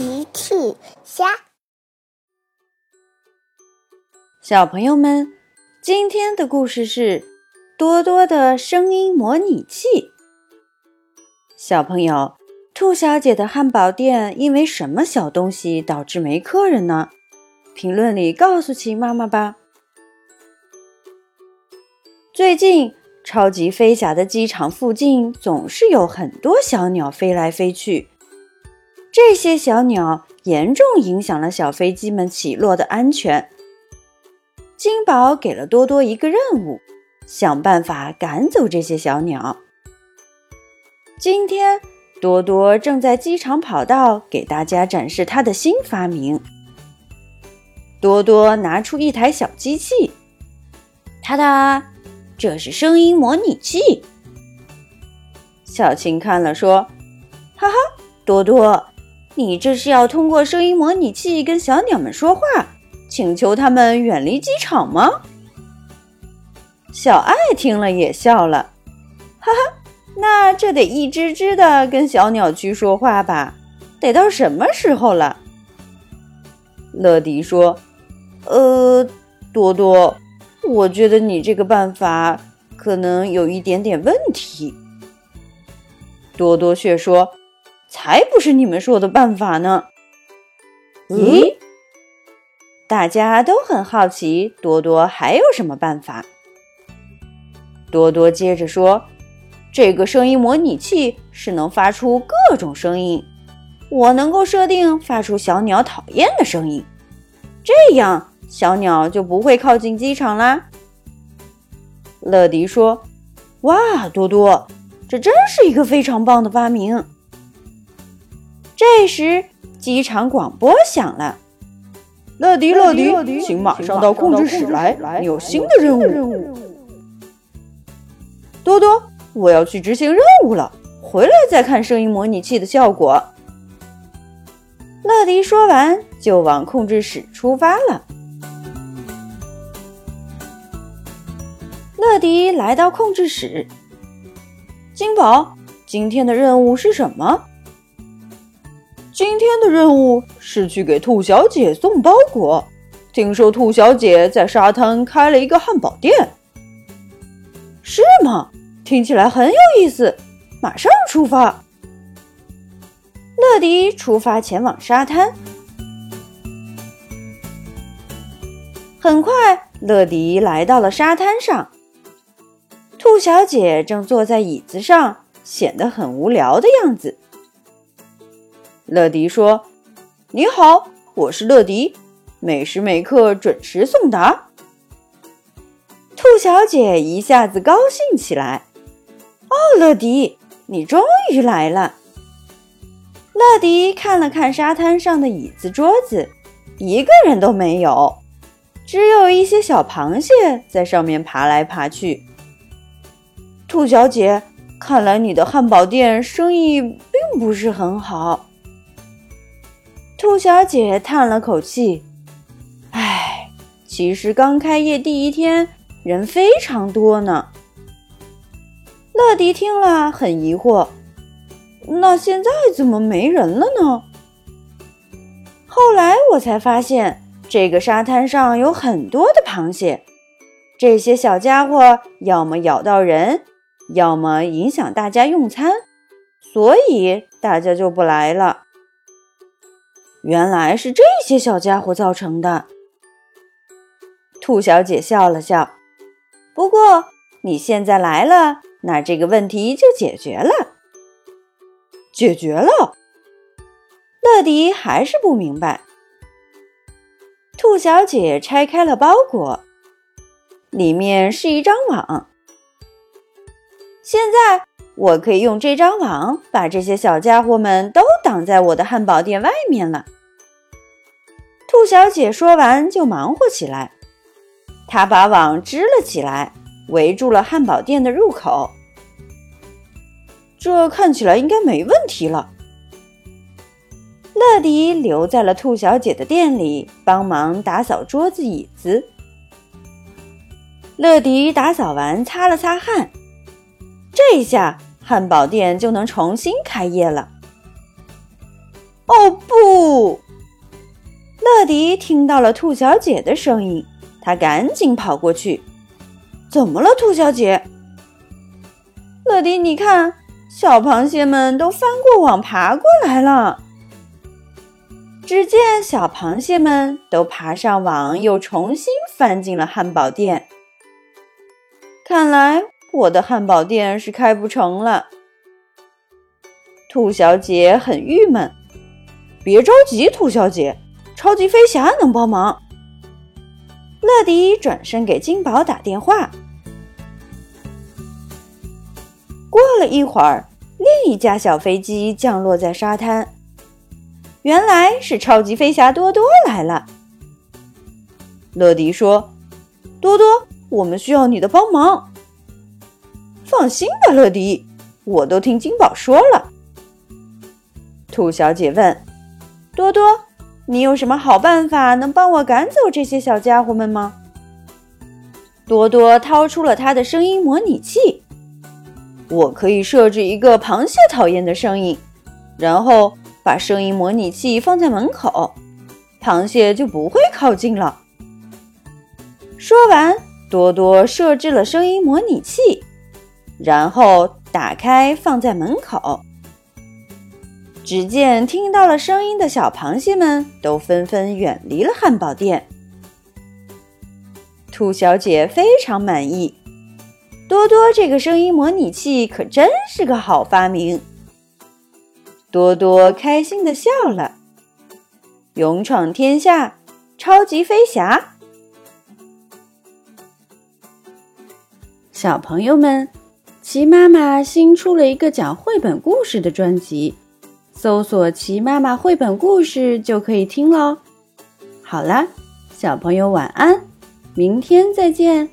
奇趣虾，小朋友们，今天的故事是多多的声音模拟器。小朋友，兔小姐的汉堡店因为什么小东西导致没客人呢？评论里告诉奇妈妈吧。最近，超级飞侠的机场附近总是有很多小鸟飞来飞去。这些小鸟严重影响了小飞机们起落的安全。金宝给了多多一个任务，想办法赶走这些小鸟。今天，多多正在机场跑道给大家展示他的新发明。多多拿出一台小机器，哒哒，这是声音模拟器。小青看了说：“哈哈，多多。”你这是要通过声音模拟器跟小鸟们说话，请求他们远离机场吗？小爱听了也笑了，哈哈，那这得一只只的跟小鸟去说话吧？得到什么时候了？乐迪说：“呃，多多，我觉得你这个办法可能有一点点问题。”多多却说。才不是你们说的办法呢！咦，大家都很好奇，多多还有什么办法？多多接着说：“这个声音模拟器是能发出各种声音，我能够设定发出小鸟讨厌的声音，这样小鸟就不会靠近机场啦。”乐迪说：“哇，多多，这真是一个非常棒的发明！”这时，机场广播响了：“乐迪，乐迪，请马上到控制室来，你有新的任务。”多多，我要去执行任务了，回来再看声音模拟器的效果。乐迪说完，就往控制室出发了。乐迪来到控制室，金宝，今天的任务是什么？今天的任务是去给兔小姐送包裹。听说兔小姐在沙滩开了一个汉堡店，是吗？听起来很有意思。马上出发。乐迪出发前往沙滩。很快，乐迪来到了沙滩上。兔小姐正坐在椅子上，显得很无聊的样子。乐迪说：“你好，我是乐迪，每时每刻准时送达。”兔小姐一下子高兴起来：“哦，乐迪，你终于来了！”乐迪看了看沙滩上的椅子、桌子，一个人都没有，只有一些小螃蟹在上面爬来爬去。兔小姐，看来你的汉堡店生意并不是很好。兔小姐叹了口气：“唉，其实刚开业第一天人非常多呢。”乐迪听了很疑惑：“那现在怎么没人了呢？”后来我才发现，这个沙滩上有很多的螃蟹，这些小家伙要么咬到人，要么影响大家用餐，所以大家就不来了。原来是这些小家伙造成的。兔小姐笑了笑。不过你现在来了，那这个问题就解决了。解决了。乐迪还是不明白。兔小姐拆开了包裹，里面是一张网。现在我可以用这张网把这些小家伙们都挡在我的汉堡店外面了。兔小姐说完就忙活起来，她把网织了起来，围住了汉堡店的入口。这看起来应该没问题了。乐迪留在了兔小姐的店里，帮忙打扫桌子椅子。乐迪打扫完，擦了擦汗，这下汉堡店就能重新开业了。哦不！乐迪听到了兔小姐的声音，他赶紧跑过去。怎么了，兔小姐？乐迪，你看，小螃蟹们都翻过网爬过来了。只见小螃蟹们都爬上网，又重新翻进了汉堡店。看来我的汉堡店是开不成了。兔小姐很郁闷。别着急，兔小姐，超级飞侠能帮忙。乐迪转身给金宝打电话。过了一会儿，另一架小飞机降落在沙滩。原来是超级飞侠多多来了。乐迪说：“多多，我们需要你的帮忙。”放心吧，乐迪，我都听金宝说了。兔小姐问：“多多，你有什么好办法能帮我赶走这些小家伙们吗？”多多掏出了他的声音模拟器。我可以设置一个螃蟹讨厌的声音，然后把声音模拟器放在门口，螃蟹就不会靠近了。说完，多多设置了声音模拟器，然后打开放在门口。只见听到了声音的小螃蟹们都纷纷远离了汉堡店。兔小姐非常满意。多多这个声音模拟器可真是个好发明。多多开心的笑了。勇闯天下，超级飞侠。小朋友们，齐妈妈新出了一个讲绘本故事的专辑，搜索“奇妈妈绘本故事”就可以听喽。好啦，小朋友晚安，明天再见。